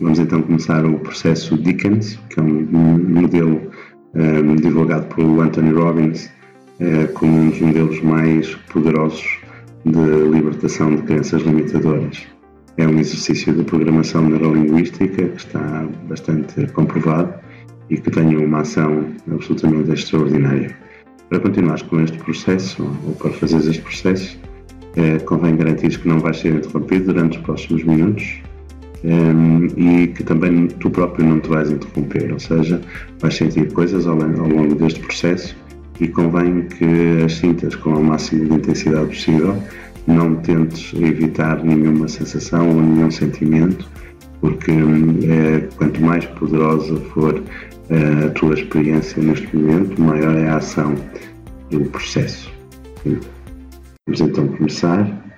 Vamos então começar o processo Dickens, que é um modelo um, divulgado por Anthony Robbins uh, como um dos modelos mais poderosos de libertação de crenças limitadoras. É um exercício de programação neurolinguística que está bastante comprovado e que tem uma ação absolutamente extraordinária. Para continuares com este processo, ou para fazeres este processo, é, convém garantir que não vais ser interrompido durante os próximos minutos um, e que também tu próprio não te vais interromper, ou seja, vais sentir coisas ao, ao longo deste processo e convém que as sintas com a máxima de intensidade possível, não tentes evitar nenhuma sensação ou nenhum sentimento, porque é, quanto mais poderosa for é, a tua experiência neste momento, maior é a ação do processo. Vamos então começar.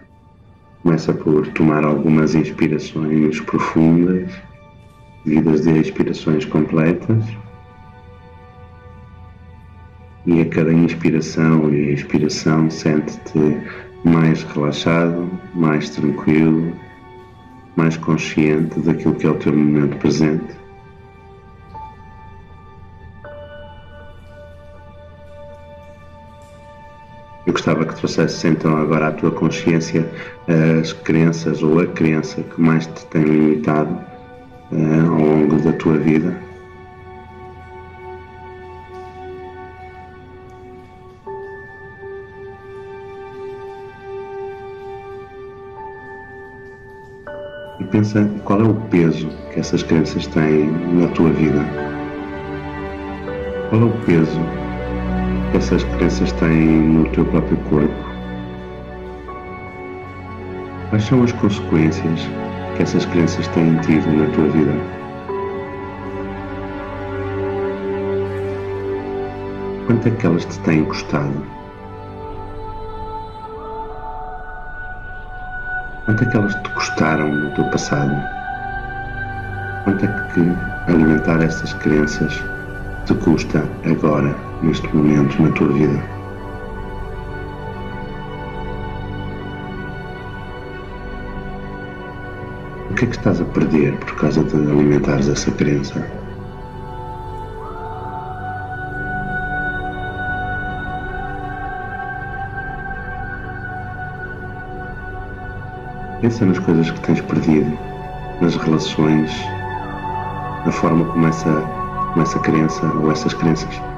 Começa por tomar algumas inspirações profundas, seguidas de expirações completas. E a cada inspiração e expiração sente-te mais relaxado, mais tranquilo, mais consciente daquilo que é o teu momento presente. Eu gostava que trouxesses então agora à tua consciência as crenças ou a crença que mais te tem limitado uh, ao longo da tua vida. E pensa qual é o peso que essas crenças têm na tua vida. Qual é o peso essas crenças têm no teu próprio corpo? Quais são as consequências que essas crenças têm tido na tua vida? Quanto é que elas te têm custado? Quanto é que elas te custaram no teu passado? Quanto é que alimentar essas crenças te custa agora, neste momento na tua vida? O que é que estás a perder por causa de alimentares essa crença? Pensa nas coisas que tens perdido, nas relações, na forma como essa, como essa crença ou essas crenças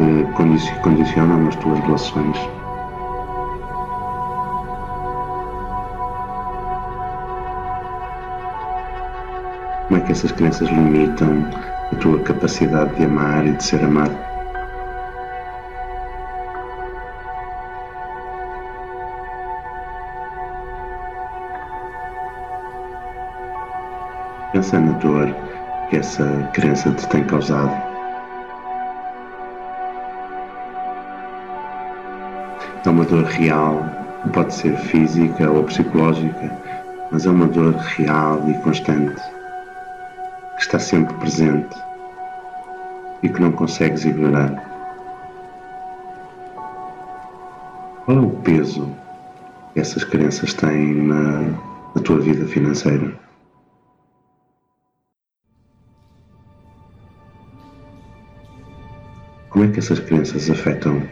eh, condicionam as tuas relações. Como é que essas crenças limitam a tua capacidade de amar e de ser amado? Pensa na dor que essa crença te tem causado. Dor real, pode ser física ou psicológica, mas é uma dor real e constante que está sempre presente e que não consegues ignorar. Qual é o peso que essas crenças têm na, na tua vida financeira? Como é que essas crenças afetam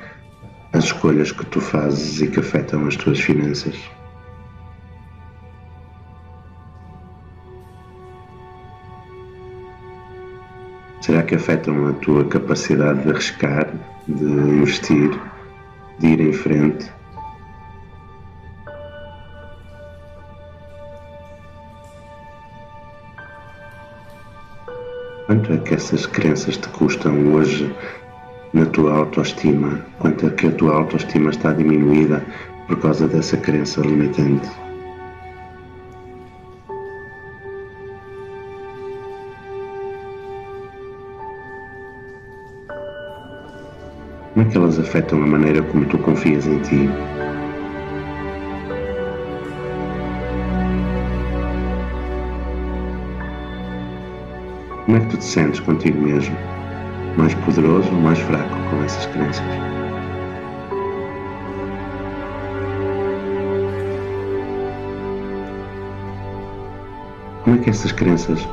as escolhas que tu fazes e que afetam as tuas finanças? Será que afetam a tua capacidade de arriscar, de investir, de ir em frente? Quanto é que essas crenças te custam hoje na tua autoestima? Quanto é que a tua autoestima está diminuída por causa dessa crença limitante? Como é que elas afetam a maneira como tu confias em ti? Como é que tu te sentes contigo mesmo? Mais poderoso ou mais fraco com essas crenças? Como é que essas crenças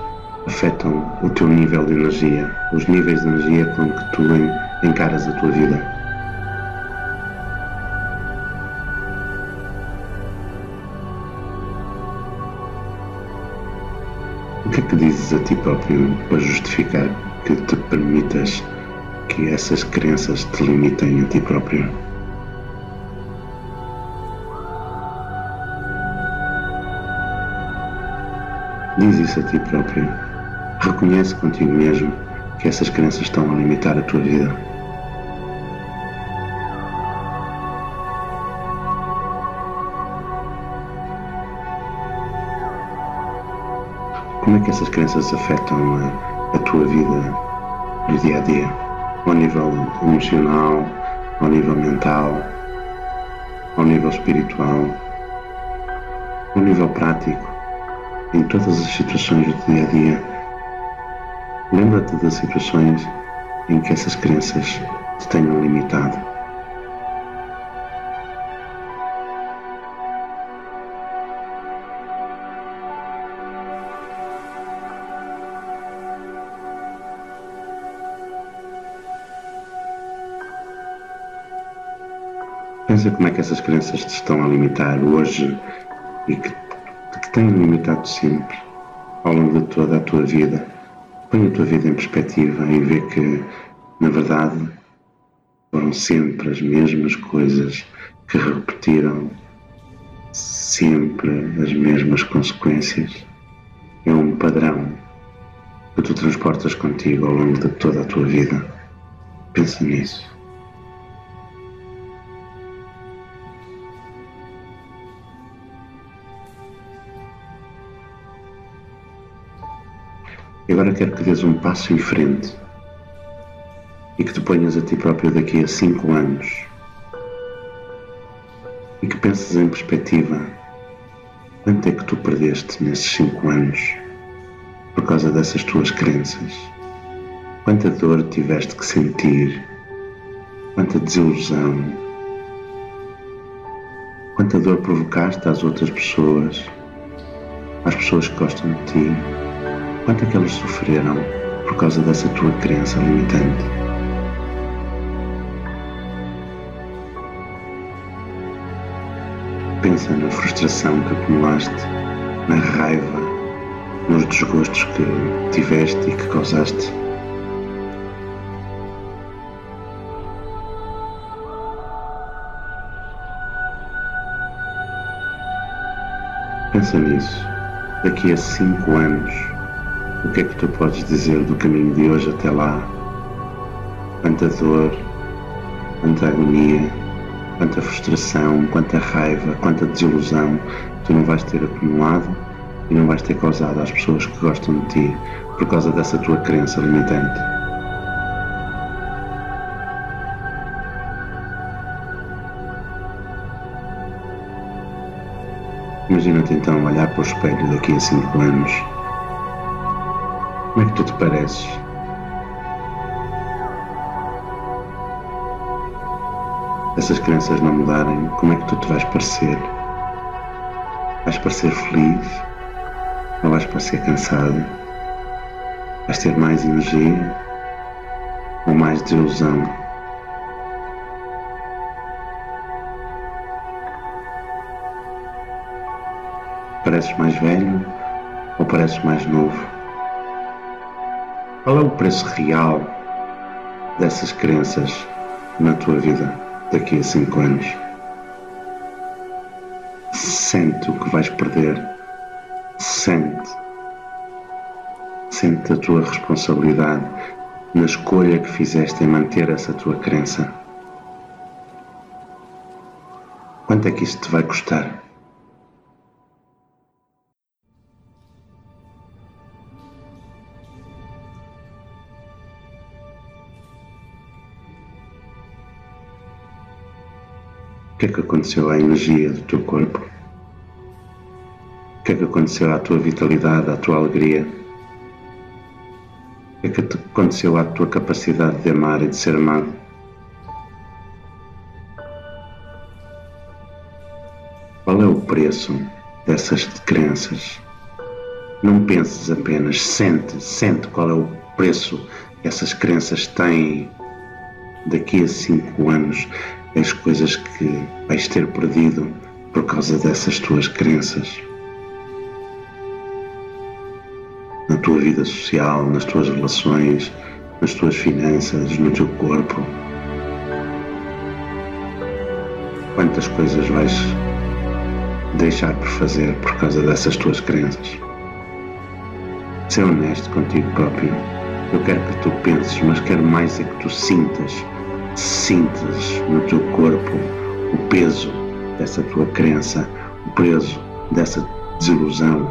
afetam o teu nível de energia, os níveis de energia com que tu encaras a tua vida. O que é que dizes a ti próprio para justificar que te permitas que essas crenças te limitem a ti próprio? Diz isso a ti próprio. Reconhece contigo mesmo que essas crenças estão a limitar a tua vida. Como é que essas crenças afetam a, a tua vida do dia a dia? Ao nível emocional, ao nível mental, ao nível espiritual, ao nível prático? em todas as situações do dia a dia. Lembra-te das situações em que essas crenças te tenham limitado. Pensa como é que essas crenças te estão a limitar hoje e que tem limitado sempre ao longo de toda a tua vida. Põe a tua vida em perspectiva e vê que, na verdade, foram sempre as mesmas coisas que repetiram sempre as mesmas consequências. É um padrão que tu transportas contigo ao longo de toda a tua vida. Pensa nisso. E agora quero que dês um passo em frente e que te ponhas a ti próprio daqui a cinco anos e que penses em perspectiva quanto é que tu perdeste nesses cinco anos por causa dessas tuas crenças, quanta dor tiveste que sentir, quanta desilusão, quanta dor provocaste às outras pessoas, às pessoas que gostam de ti Quanto é que eles sofreram por causa dessa tua crença limitante? Pensa na frustração que acumulaste, na raiva, nos desgostos que tiveste e que causaste. Pensa nisso. Daqui a cinco anos, o que é que tu podes dizer do caminho de hoje até lá? Quanta dor, quanta agonia, quanta frustração, quanta raiva, quanta desilusão tu não vais ter acumulado e não vais ter causado às pessoas que gostam de ti por causa dessa tua crença limitante. Imagina-te então olhar para o espelho daqui a cinco anos como é que tu te pareces? Essas crenças não mudarem, como é que tu te vais parecer? Vais parecer feliz? Ou vais parecer cansado? Vais ter mais energia? Ou mais desilusão? Pareces mais velho ou pareces mais novo? Qual é o preço real dessas crenças na tua vida daqui a cinco anos? Sente o que vais perder. Sente. Sente a tua responsabilidade na escolha que fizeste em manter essa tua crença. Quanto é que isso te vai custar? Que é que aconteceu à energia do teu corpo? O que é que aconteceu à tua vitalidade, à tua alegria? O que é que aconteceu à tua capacidade de amar e de ser amado? Qual é o preço dessas crenças? Não penses apenas, sente, sente qual é o preço essas crenças têm daqui a cinco anos, as coisas que vais ter perdido por causa dessas tuas crenças. Na tua vida social, nas tuas relações, nas tuas finanças, no teu corpo. Quantas coisas vais deixar por fazer por causa dessas tuas crenças? Ser honesto contigo próprio. Eu quero que tu penses, mas quero mais é que tu sintas, sintas no teu corpo o peso dessa tua crença, o peso dessa desilusão,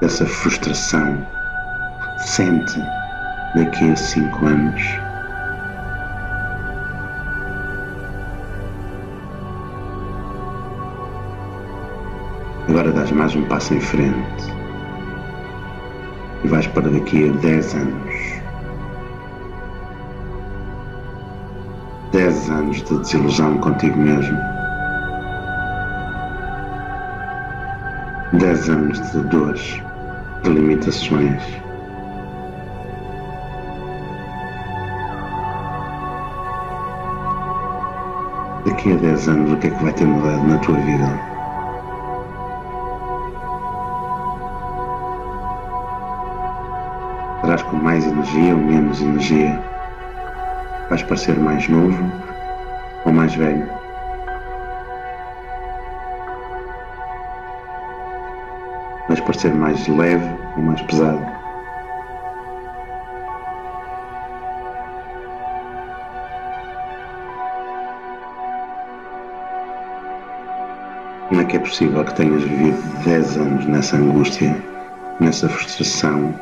dessa frustração. Sente daqui a cinco anos. Agora dás mais um passo em frente e vais para daqui a dez anos. Dez anos de desilusão contigo mesmo. Dez anos de dores, de limitações. daqui a 10 anos o que é que vai ter mudado na tua vida? Estarás com mais energia ou menos energia? Vais parecer mais novo ou mais velho? Vais parecer mais leve ou mais pesado? Como é que é possível que tenhas vivido 10 anos nessa angústia, nessa frustração,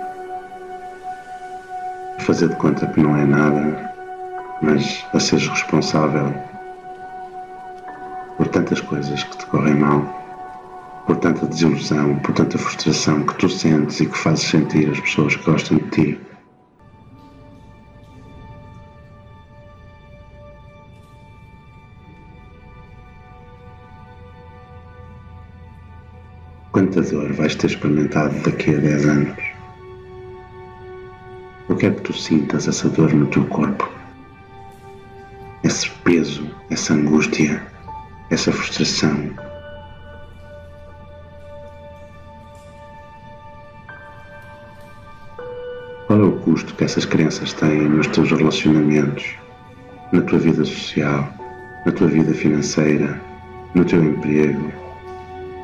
fazer de conta que não é nada, mas a seres responsável por tantas coisas que te correm mal, por tanta desilusão, por tanta frustração que tu sentes e que fazes sentir as pessoas que gostam de ti? Quanta dor vais ter experimentado daqui a 10 anos? Eu quero que tu sintas essa dor no teu corpo. Esse peso, essa angústia, essa frustração. Qual é o custo que essas crenças têm nos teus relacionamentos, na tua vida social, na tua vida financeira, no teu emprego,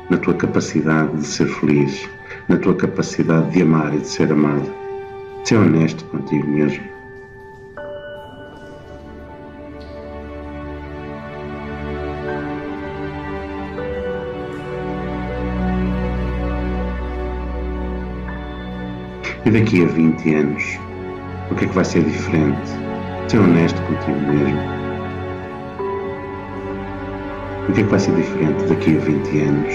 na tua capacidade de ser feliz, na tua capacidade de amar e de ser amado. Ser honesto contigo mesmo. E daqui a 20 anos, o que é que vai ser diferente? Ser honesto contigo mesmo. O que é que vai ser diferente daqui a 20 anos?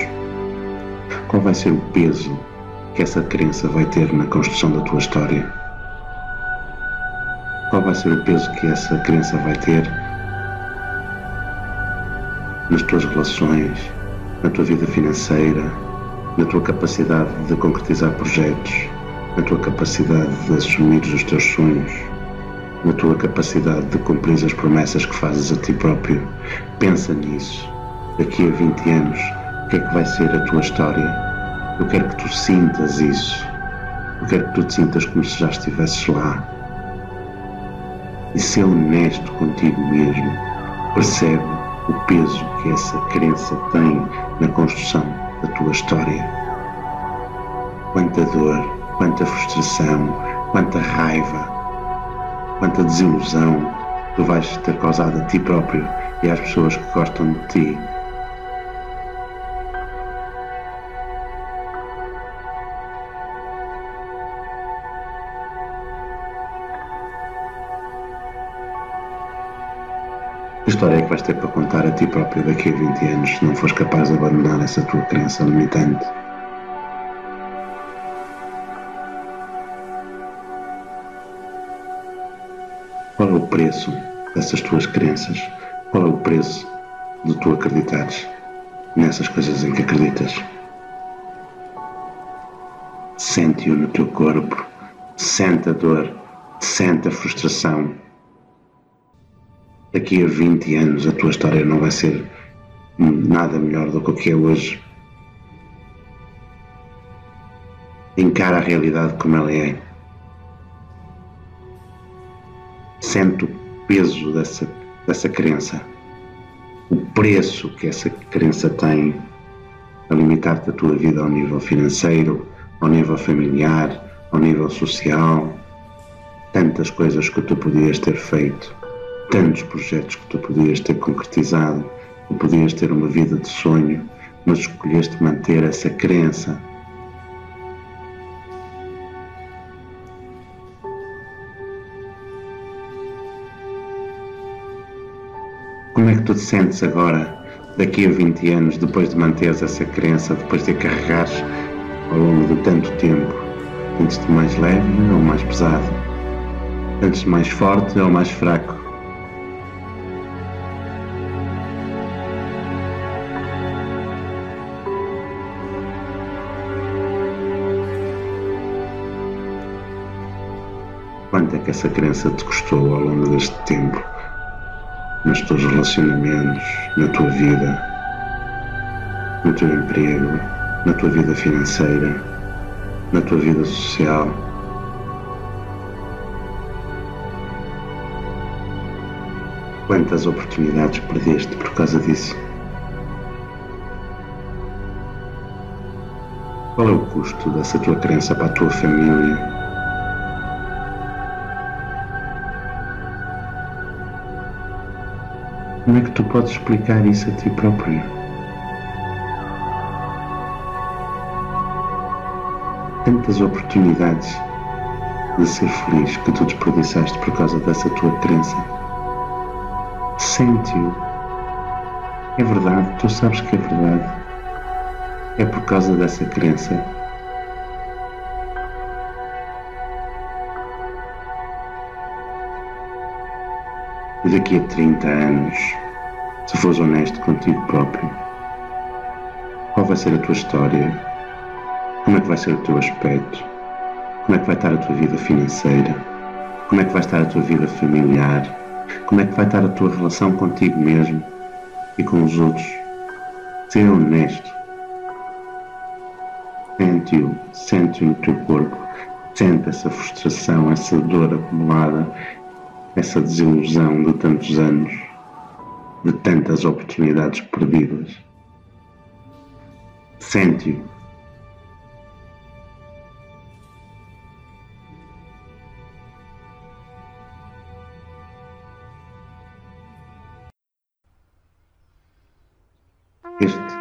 Qual vai ser o peso que essa crença vai ter na construção da tua história? Qual vai ser o peso que essa crença vai ter nas tuas relações, na tua vida financeira, na tua capacidade de concretizar projetos, na tua capacidade de assumir os teus sonhos, na tua capacidade de cumprir as promessas que fazes a ti próprio. Pensa nisso. Daqui a 20 anos, o que é que vai ser a tua história. Eu quero que tu sintas isso. Eu quero que tu te sintas como se já estivesses lá. E ser honesto contigo mesmo. Percebe o peso que essa crença tem na construção da tua história. Quanta dor, quanta frustração, quanta raiva, quanta desilusão tu vais ter causado a ti próprio e às pessoas que gostam de ti Que história é que vais ter para contar a ti próprio daqui a 20 anos se não fores capaz de abandonar essa tua crença limitante? Preço dessas tuas crenças? Qual é o preço de tu acreditares nessas coisas em que acreditas? Sente-o no teu corpo, sente a dor, sente a frustração. Daqui a 20 anos a tua história não vai ser nada melhor do que o que é hoje. Encara a realidade como ela é. Sente o peso dessa, dessa crença, o preço que essa crença tem a limitar-te a tua vida ao nível financeiro, ao nível familiar, ao nível social. Tantas coisas que tu podias ter feito, tantos projetos que tu podias ter concretizado, tu podias ter uma vida de sonho, mas escolheste manter essa crença tu te sentes agora, daqui a 20 anos, depois de manteres essa crença, depois de a carregares ao longo de tanto tempo? Sentes-te mais leve ou mais pesado? Sentes-te mais forte ou mais fraco? Quanto é que essa crença te custou ao longo deste tempo? Nos teus relacionamentos, na tua vida, no teu emprego, na tua vida financeira, na tua vida social. Quantas oportunidades perdeste por causa disso? Qual é o custo dessa tua crença para a tua família, Como é que tu podes explicar isso a ti próprio? Tantas oportunidades de ser feliz que tu desperdiçaste por causa dessa tua crença. Sente-o. É verdade, tu sabes que é verdade. É por causa dessa crença daqui a 30 anos, se fores honesto contigo próprio, qual vai ser a tua história? Como é que vai ser o teu aspecto? Como é que vai estar a tua vida financeira? Como é que vai estar a tua vida familiar? Como é que vai estar a tua relação contigo mesmo e com os outros? Ser honesto. Sente-o, sente-o no teu corpo. Sente essa frustração, essa dor acumulada, essa desilusão de tantos anos, de tantas oportunidades perdidas. Sente-o. Este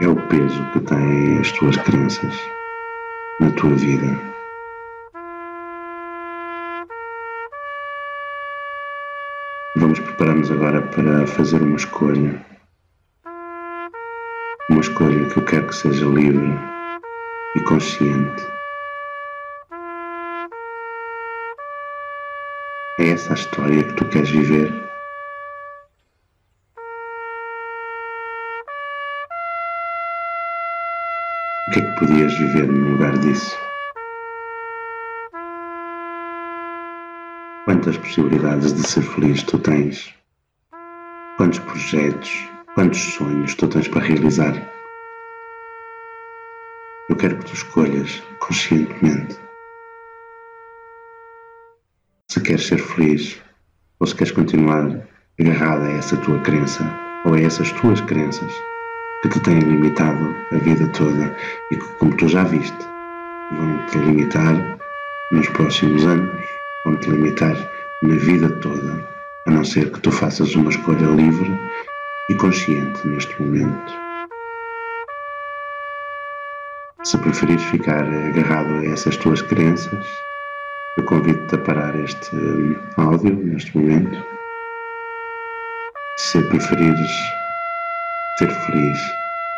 é o peso que têm as tuas crenças na tua vida. Vamos preparar-nos agora para fazer uma escolha. Uma escolha que eu quero que seja livre e consciente. É essa a história que tu queres viver? O que é que podias viver no lugar disso? Quantas possibilidades de ser feliz tu tens? Quantos projetos, quantos sonhos tu tens para realizar? Eu quero que tu escolhas conscientemente se queres ser feliz ou se queres continuar agarrada a essa tua crença ou a essas tuas crenças que te têm limitado a vida toda e que, como tu já viste, vão te limitar nos próximos anos vão te limitar na vida toda, a não ser que tu faças uma escolha livre e consciente neste momento. Se preferires ficar agarrado a essas tuas crenças, eu convido-te a parar este hum, áudio neste momento. Se preferires ser feliz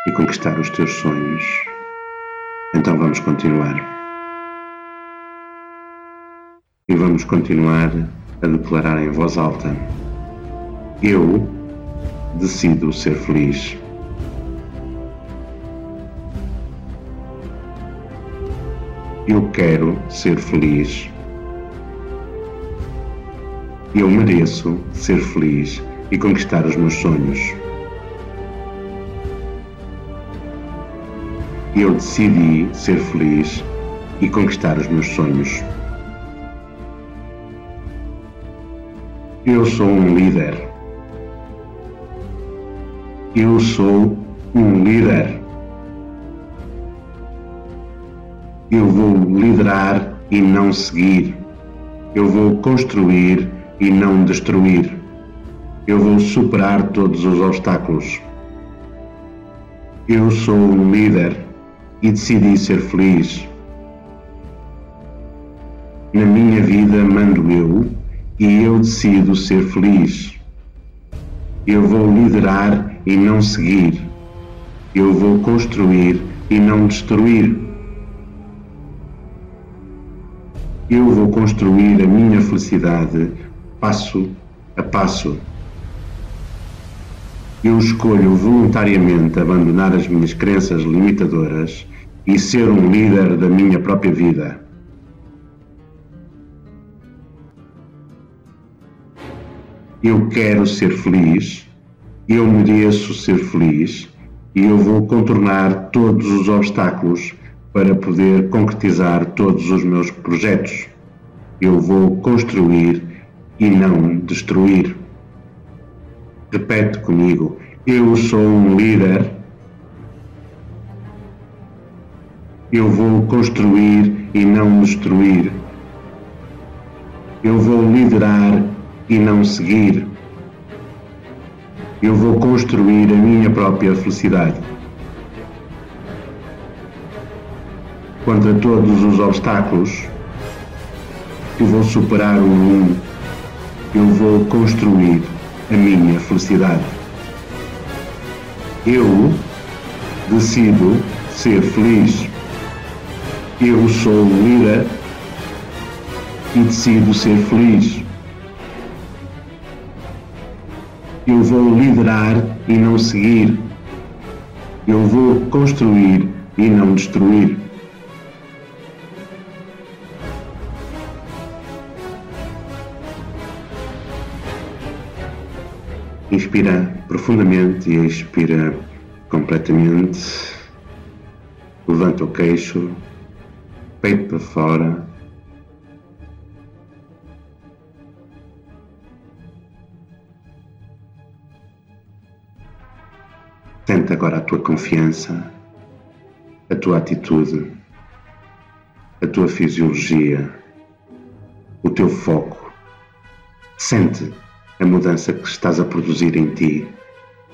e conquistar os teus sonhos, então vamos continuar. E vamos continuar a declarar em voz alta: Eu decido ser feliz. Eu quero ser feliz. Eu mereço ser feliz e conquistar os meus sonhos. Eu decidi ser feliz e conquistar os meus sonhos. Eu sou um líder. Eu sou um líder. Eu vou liderar e não seguir. Eu vou construir e não destruir. Eu vou superar todos os obstáculos. Eu sou um líder e decidi ser feliz. Na minha vida mando eu e eu decido ser feliz. Eu vou liderar e não seguir. Eu vou construir e não destruir. Eu vou construir a minha felicidade passo a passo. Eu escolho voluntariamente abandonar as minhas crenças limitadoras e ser um líder da minha própria vida. Eu quero ser feliz, eu mereço ser feliz e eu vou contornar todos os obstáculos para poder concretizar todos os meus projetos. Eu vou construir e não destruir. Repete comigo: Eu sou um líder. Eu vou construir e não destruir. Eu vou liderar e não seguir. Eu vou construir a minha própria felicidade. Contra todos os obstáculos, eu vou superar o mundo eu vou construir a minha felicidade. Eu decido ser feliz. Eu sou líder e decido ser feliz. Eu vou liderar e não seguir. Eu vou construir e não destruir. Inspira profundamente e expira completamente. Levanta o queixo, peito para fora. Agora a tua confiança, a tua atitude, a tua fisiologia, o teu foco. Sente a mudança que estás a produzir em ti,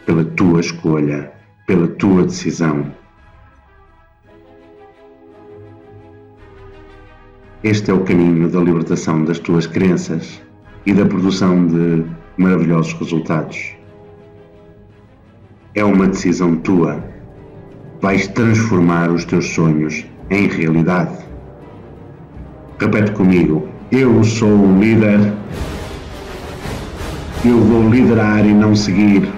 pela tua escolha, pela tua decisão. Este é o caminho da libertação das tuas crenças e da produção de maravilhosos resultados. É uma decisão tua. Vais transformar os teus sonhos em realidade. Repete comigo: Eu sou um líder eu vou liderar e não seguir.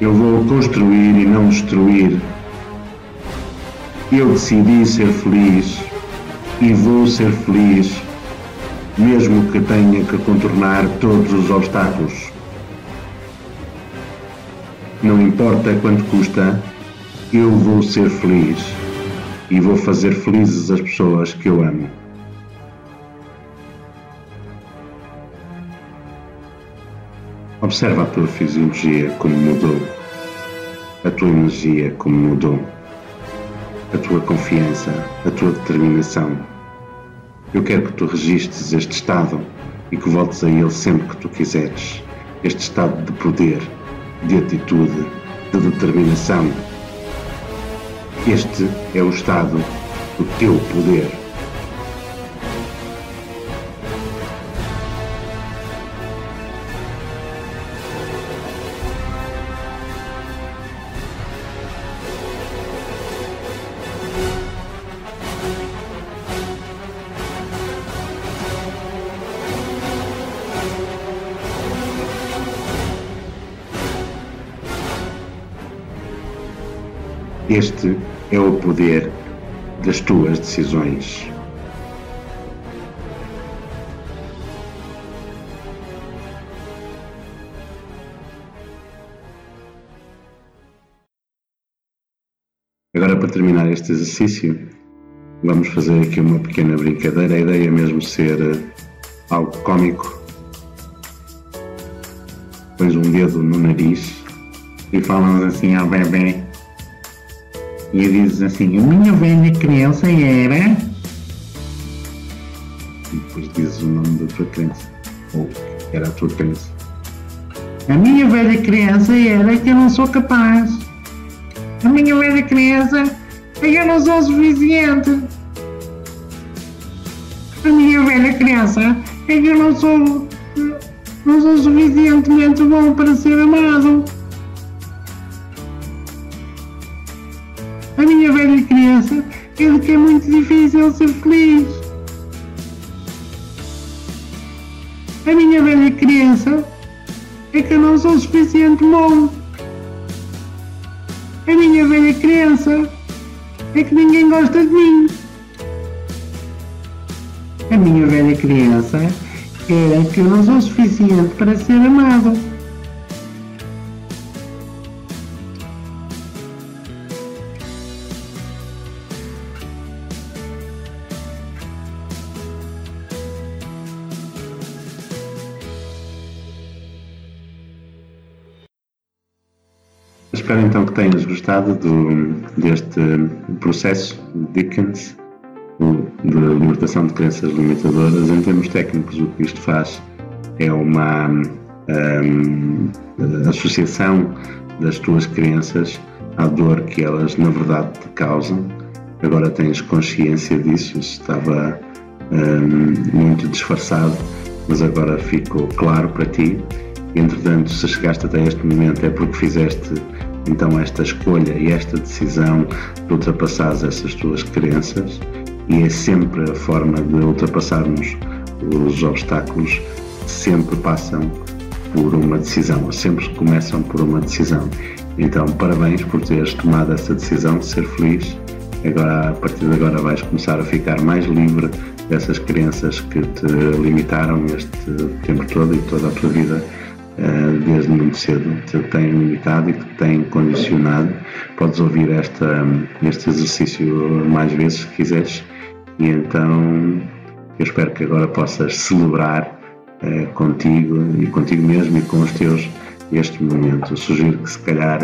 Eu vou construir e não destruir. Eu decidi ser feliz e vou ser feliz, mesmo que tenha que contornar todos os obstáculos. Não importa quanto custa, eu vou ser feliz e vou fazer felizes as pessoas que eu amo. Observa a tua fisiologia como mudou, a tua energia como mudou, a tua confiança, a tua determinação. Eu quero que tu registres este estado e que voltes a ele sempre que tu quiseres. Este estado de poder, de atitude, de determinação. Este é o estado do teu poder. Este é o poder das tuas decisões. Agora, para terminar este exercício, vamos fazer aqui uma pequena brincadeira. A ideia é mesmo ser eh, algo cómico. Pões um dedo no nariz e falam assim ao bebê. E dizes assim: A minha velha criança era. E depois dizes o nome da tua criança. Ou era a tua criança. A minha velha criança era que eu não sou capaz. A minha velha criança é que eu não sou suficiente. A minha velha criança é que eu não sou. não sou suficientemente bom para ser amado. De que é muito difícil ser feliz. A minha velha criança é que eu não sou suficiente bom. A minha velha criança é que ninguém gosta de mim. A minha velha criança é que eu não sou suficiente para ser amado. Gostado do, deste processo de Dickens de libertação de crenças limitadoras. Em termos técnicos, o que isto faz é uma um, associação das tuas crenças à dor que elas na verdade te causam. Agora tens consciência disso, isso estava um, muito disfarçado, mas agora ficou claro para ti Entretanto, se chegaste até este momento é porque fizeste então esta escolha e esta decisão de ultrapassar essas tuas crenças e é sempre a forma de ultrapassarmos os obstáculos sempre passam por uma decisão, sempre começam por uma decisão. Então, parabéns por teres tomado essa decisão de ser feliz. Agora, a partir de agora, vais começar a ficar mais livre dessas crenças que te limitaram este tempo todo e toda a tua vida desde muito cedo, que te têm limitado e que te têm condicionado. Podes ouvir esta, este exercício mais vezes se quiseres, e então eu espero que agora possas celebrar uh, contigo e contigo mesmo e com os teus este momento. Eu sugiro que se calhar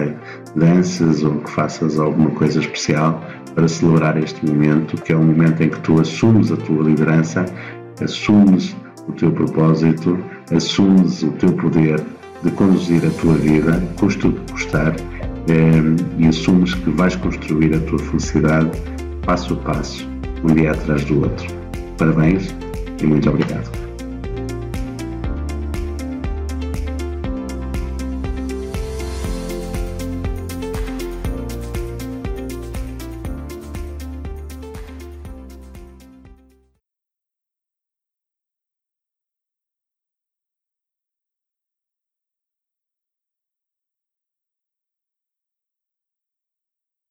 danças ou que faças alguma coisa especial para celebrar este momento, que é um momento em que tu assumes a tua liderança, assumes o teu propósito, assumes o teu poder de conduzir a tua vida, custa o que custar, eh, e assumes que vais construir a tua felicidade passo a passo, um dia atrás do outro. Parabéns e muito obrigado.